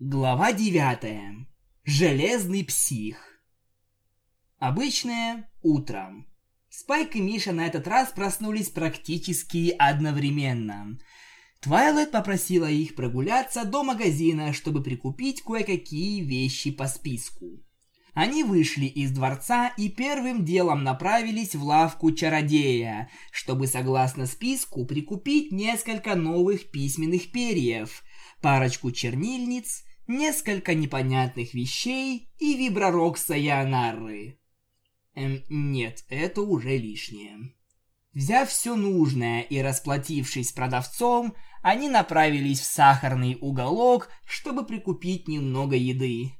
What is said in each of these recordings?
Глава 9. Железный псих. Обычное утро. Спайк и Миша на этот раз проснулись практически одновременно. Твайлайт попросила их прогуляться до магазина, чтобы прикупить кое-какие вещи по списку. Они вышли из дворца и первым делом направились в лавку чародея, чтобы согласно списку прикупить несколько новых письменных перьев – парочку чернильниц, несколько непонятных вещей и вибророг Саянары. Эм, нет, это уже лишнее. Взяв все нужное и расплатившись с продавцом, они направились в сахарный уголок, чтобы прикупить немного еды.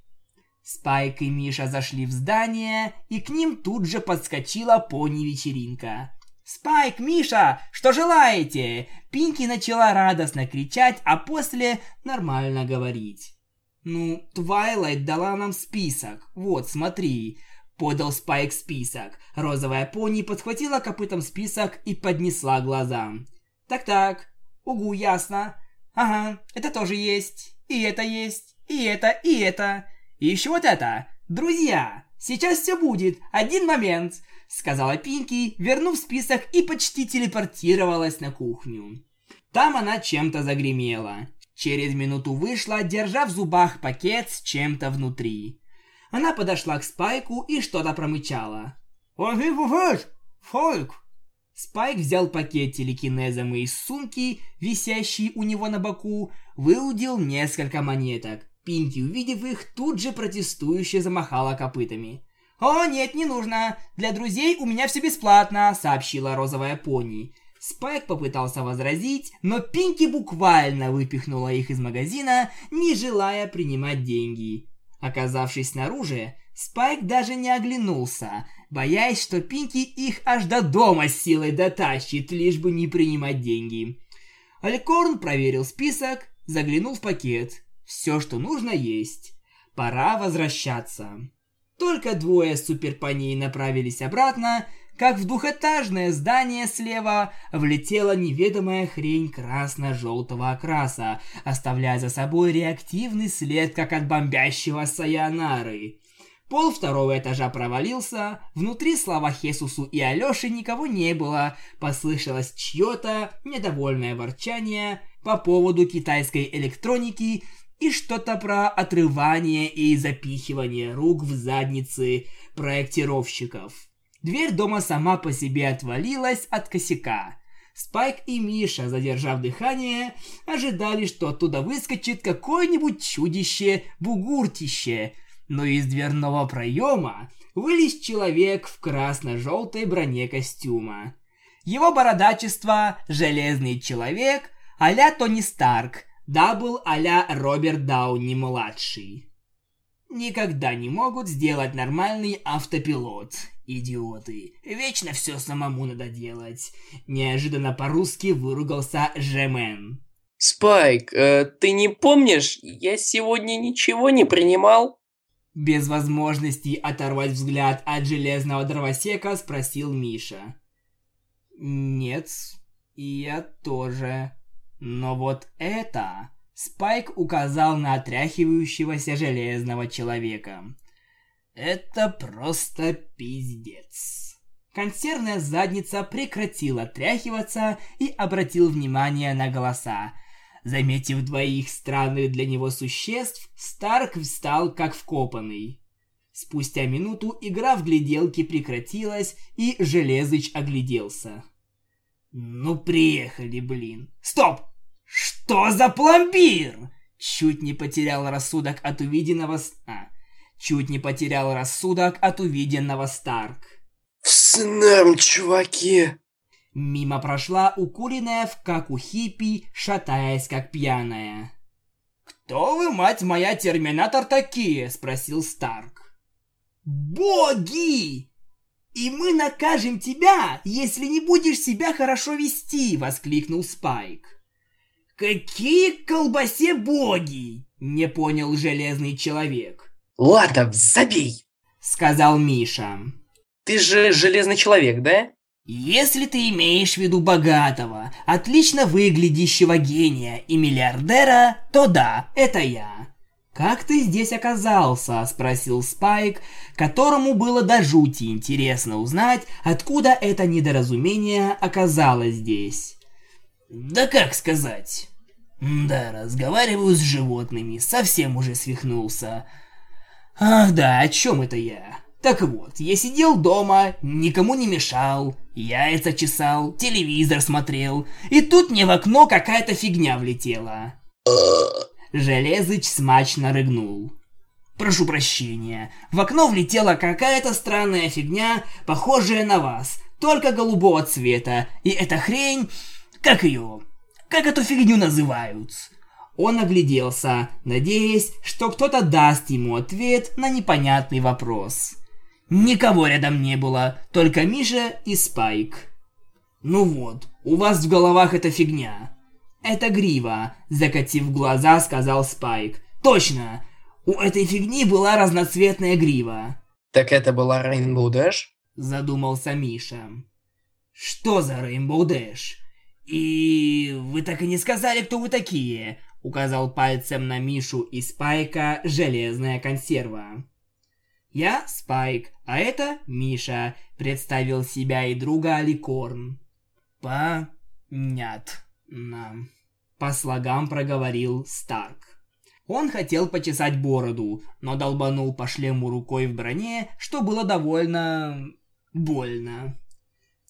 Спайк и Миша зашли в здание, и к ним тут же подскочила пони-вечеринка. «Спайк, Миша, что желаете?» Пинки начала радостно кричать, а после нормально говорить. «Ну, Твайлайт дала нам список. Вот, смотри». Подал Спайк список. Розовая пони подхватила копытом список и поднесла глазам. «Так-так. Угу, ясно. Ага, это тоже есть. И это есть. И это, и это. И еще вот это. Друзья, сейчас все будет. Один момент сказала Пинки, вернув список и почти телепортировалась на кухню. Там она чем-то загремела. Через минуту вышла, держа в зубах пакет с чем-то внутри. Она подошла к Спайку и что-то промычала. Фольк! Спайк взял пакет телекинезом из сумки, висящей у него на боку, выудил несколько монеток. Пинки, увидев их, тут же протестующе замахала копытами. «О, нет, не нужно. Для друзей у меня все бесплатно», — сообщила розовая пони. Спайк попытался возразить, но Пинки буквально выпихнула их из магазина, не желая принимать деньги. Оказавшись снаружи, Спайк даже не оглянулся, боясь, что Пинки их аж до дома с силой дотащит, лишь бы не принимать деньги. Алькорн проверил список, заглянул в пакет. Все, что нужно, есть. Пора возвращаться. Только двое суперпаней направились обратно, как в двухэтажное здание слева влетела неведомая хрень красно-желтого окраса, оставляя за собой реактивный след, как от бомбящего Саянары. Пол второго этажа провалился, внутри слова Хесусу и Алёши никого не было, послышалось чьё-то недовольное ворчание по поводу китайской электроники, и что-то про отрывание и запихивание рук в задницы проектировщиков. Дверь дома сама по себе отвалилась от косяка. Спайк и Миша, задержав дыхание, ожидали, что оттуда выскочит какое-нибудь чудище-бугуртище, но из дверного проема вылез человек в красно-желтой броне костюма. Его бородачество – железный человек а-ля Тони Старк – double а-ля Роберт Дауни-младший. Никогда не могут сделать нормальный автопилот. Идиоты. Вечно все самому надо делать. Неожиданно по-русски выругался Жемен. Спайк, э, ты не помнишь, я сегодня ничего не принимал? Без возможности оторвать взгляд от железного дровосека спросил Миша. Нет, я тоже. Но вот это... Спайк указал на отряхивающегося железного человека. Это просто пиздец. Консервная задница прекратила отряхиваться и обратил внимание на голоса. Заметив двоих странных для него существ, Старк встал как вкопанный. Спустя минуту игра в гляделки прекратилась, и Железыч огляделся. «Ну приехали, блин! Стоп! Что за пломбир? Чуть не потерял рассудок от увиденного... А, чуть не потерял рассудок от увиденного Старк. «С нам, чуваки!» Мимо прошла укуренная в как у хиппи, шатаясь как пьяная. «Кто вы, мать моя, терминатор такие?» – спросил Старк. «Боги!» «И мы накажем тебя, если не будешь себя хорошо вести!» – воскликнул Спайк. «Какие колбасе боги?» – не понял железный человек. «Ладно, забей!» – сказал Миша. «Ты же железный человек, да?» «Если ты имеешь в виду богатого, отлично выглядящего гения и миллиардера, то да, это я». «Как ты здесь оказался?» – спросил Спайк, которому было до жути интересно узнать, откуда это недоразумение оказалось здесь. «Да как сказать?» «Да, разговариваю с животными, совсем уже свихнулся». «Ах да, о чем это я?» Так вот, я сидел дома, никому не мешал, яйца чесал, телевизор смотрел, и тут мне в окно какая-то фигня влетела. Железыч смачно рыгнул. Прошу прощения, в окно влетела какая-то странная фигня, похожая на вас, только голубого цвета, и эта хрень... Как ее? Как эту фигню называют? Он огляделся, надеясь, что кто-то даст ему ответ на непонятный вопрос. Никого рядом не было, только Миша и Спайк. «Ну вот, у вас в головах эта фигня», «Это грива», – закатив глаза, сказал Спайк. «Точно! У этой фигни была разноцветная грива». «Так это была Rainbow Dash?» – задумался Миша. «Что за Rainbow Dash? И вы так и не сказали, кто вы такие?» – указал пальцем на Мишу и Спайка железная консерва. «Я Спайк, а это Миша», – представил себя и друга Аликорн. «Понятно». По слогам проговорил Старк. Он хотел почесать бороду, но долбанул по шлему рукой в броне, что было довольно... больно.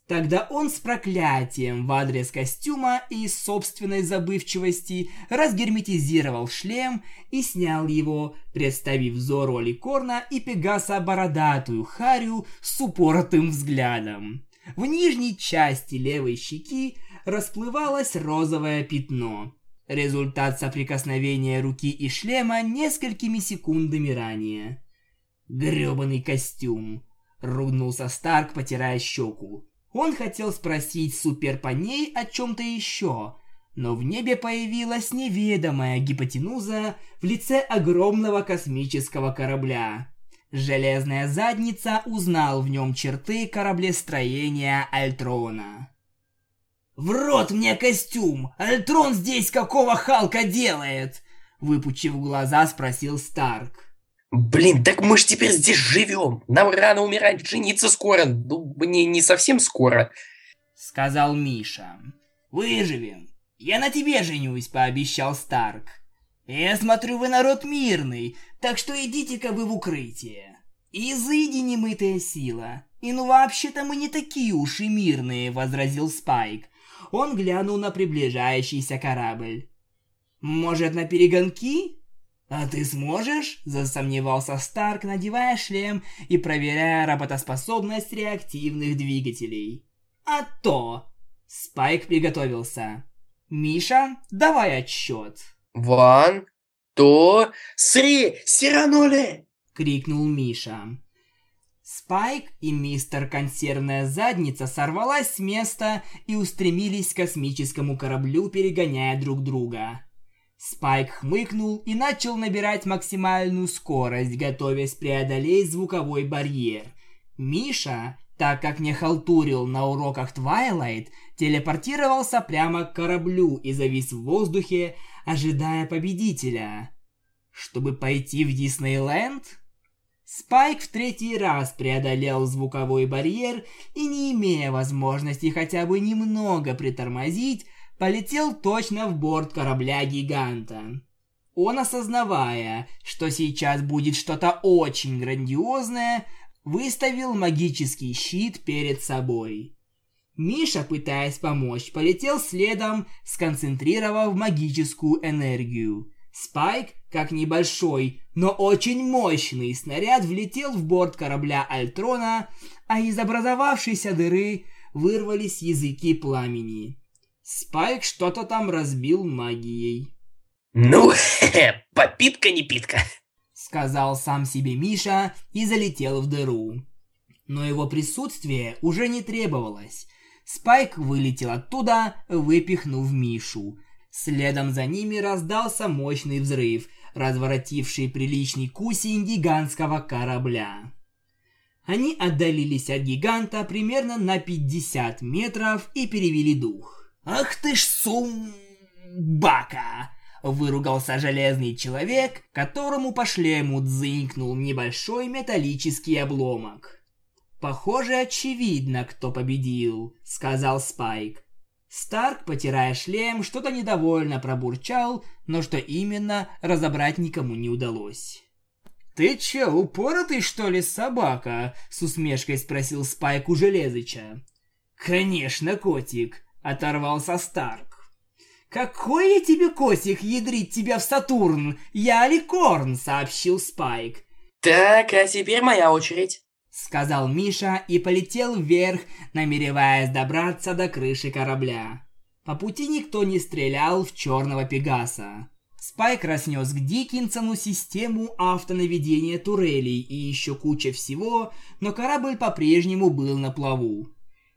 Тогда он с проклятием в адрес костюма и собственной забывчивости разгерметизировал шлем и снял его, представив взору Аликорна и Пегаса бородатую Харю с упоротым взглядом. В нижней части левой щеки расплывалось розовое пятно. Результат соприкосновения руки и шлема несколькими секундами ранее. Грёбаный костюм. Ругнулся Старк, потирая щеку. Он хотел спросить Супер по ней о чем-то еще, но в небе появилась неведомая гипотенуза в лице огромного космического корабля. Железная задница узнал в нем черты кораблестроения Альтрона. «В рот мне костюм! Альтрон здесь какого Халка делает?» Выпучив глаза, спросил Старк. «Блин, так мы ж теперь здесь живем! Нам рано умирать, жениться скоро! Ну, мне не совсем скоро!» Сказал Миша. «Выживем! Я на тебе женюсь!» – пообещал Старк. «Я смотрю, вы народ мирный, так что идите-ка вы в укрытие. Изыди немытая сила. И ну вообще-то мы не такие уж и мирные», – возразил Спайк. Он глянул на приближающийся корабль. «Может, на перегонки?» «А ты сможешь?» – засомневался Старк, надевая шлем и проверяя работоспособность реактивных двигателей. «А то!» Спайк приготовился. «Миша, давай отсчет!» «Ван, то, сри, сиранули!» – крикнул Миша. Спайк и мистер Консервная Задница сорвалась с места и устремились к космическому кораблю, перегоняя друг друга. Спайк хмыкнул и начал набирать максимальную скорость, готовясь преодолеть звуковой барьер. Миша, так как не халтурил на уроках Твайлайт, телепортировался прямо к кораблю и завис в воздухе, ожидая победителя. Чтобы пойти в Диснейленд? Спайк в третий раз преодолел звуковой барьер и, не имея возможности хотя бы немного притормозить, полетел точно в борт корабля-гиганта. Он, осознавая, что сейчас будет что-то очень грандиозное, выставил магический щит перед собой. Миша, пытаясь помочь, полетел следом, сконцентрировав магическую энергию. Спайк, как небольшой, но очень мощный снаряд влетел в борт корабля Альтрона, а из образовавшейся дыры вырвались языки пламени. Спайк что-то там разбил магией. «Ну, попитка не питка», — сказал сам себе Миша и залетел в дыру. Но его присутствие уже не требовалось. Спайк вылетел оттуда, выпихнув Мишу. Следом за ними раздался мощный взрыв, разворотивший приличный кусень гигантского корабля. Они отдалились от гиганта примерно на 50 метров и перевели дух. «Ах ты ж сумбака! выругался железный человек, которому по шлему дзынькнул небольшой металлический обломок. «Похоже, очевидно, кто победил», — сказал Спайк. Старк, потирая шлем, что-то недовольно пробурчал, но что именно, разобрать никому не удалось. «Ты чё, упоротый, что ли, собака?» — с усмешкой спросил Спайк у Железыча. «Конечно, котик», — оторвался Старк. «Какой я тебе котик ядрить тебя в Сатурн? Я Аликорн», — сообщил Спайк. Так, а теперь моя очередь сказал Миша и полетел вверх, намереваясь добраться до крыши корабля. По пути никто не стрелял в черного Пегаса. Спайк разнес к Диккинсону систему автонаведения турелей и еще куча всего, но корабль по-прежнему был на плаву.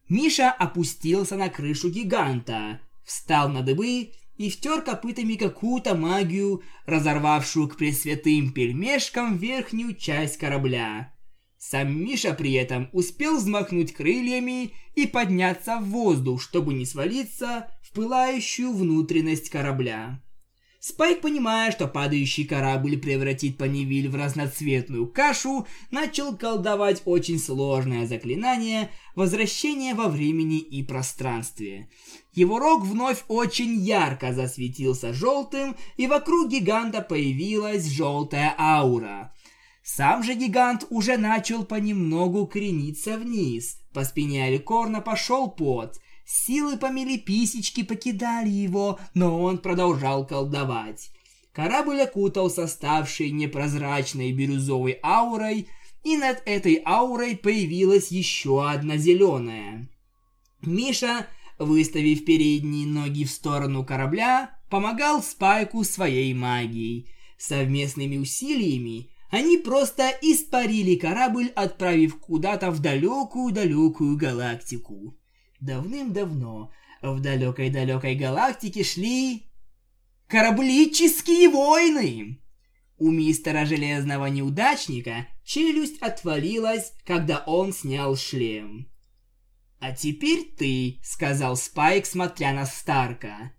Миша опустился на крышу гиганта, встал на дыбы и втер копытами какую-то магию, разорвавшую к пресвятым пельмешкам верхнюю часть корабля. Сам Миша при этом успел взмахнуть крыльями и подняться в воздух, чтобы не свалиться в пылающую внутренность корабля. Спайк, понимая, что падающий корабль превратит Панивиль в разноцветную кашу, начал колдовать очень сложное заклинание возвращения во времени и пространстве. Его рог вновь очень ярко засветился желтым, и вокруг гиганта появилась желтая аура. Сам же гигант уже начал понемногу крениться вниз. По спине Аликорна пошел пот. Силы помели писечки покидали его, но он продолжал колдовать. Корабль окутался ставшей непрозрачной бирюзовой аурой, и над этой аурой появилась еще одна зеленая. Миша, выставив передние ноги в сторону корабля, помогал Спайку своей магией. Совместными усилиями они просто испарили корабль, отправив куда-то в далекую-далекую галактику. Давным-давно в далекой-далекой галактике шли... Кораблические войны! У мистера Железного Неудачника челюсть отвалилась, когда он снял шлем. «А теперь ты», — сказал Спайк, смотря на Старка.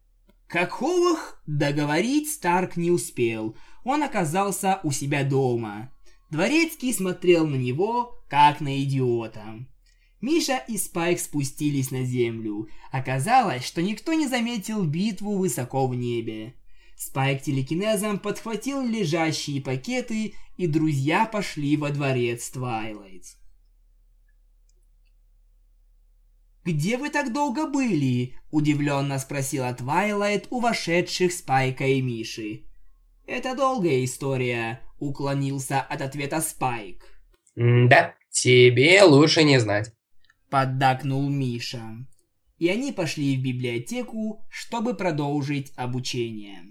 Какого договорить Старк не успел — он оказался у себя дома. Дворецкий смотрел на него, как на идиота. Миша и Спайк спустились на землю. Оказалось, что никто не заметил битву высоко в небе. Спайк телекинезом подхватил лежащие пакеты, и друзья пошли во дворец Твайлайт. «Где вы так долго были?» – удивленно спросила Твайлайт у вошедших Спайка и Миши. «Это долгая история», — уклонился от ответа Спайк. «Да, тебе лучше не знать», — поддакнул Миша. И они пошли в библиотеку, чтобы продолжить обучение.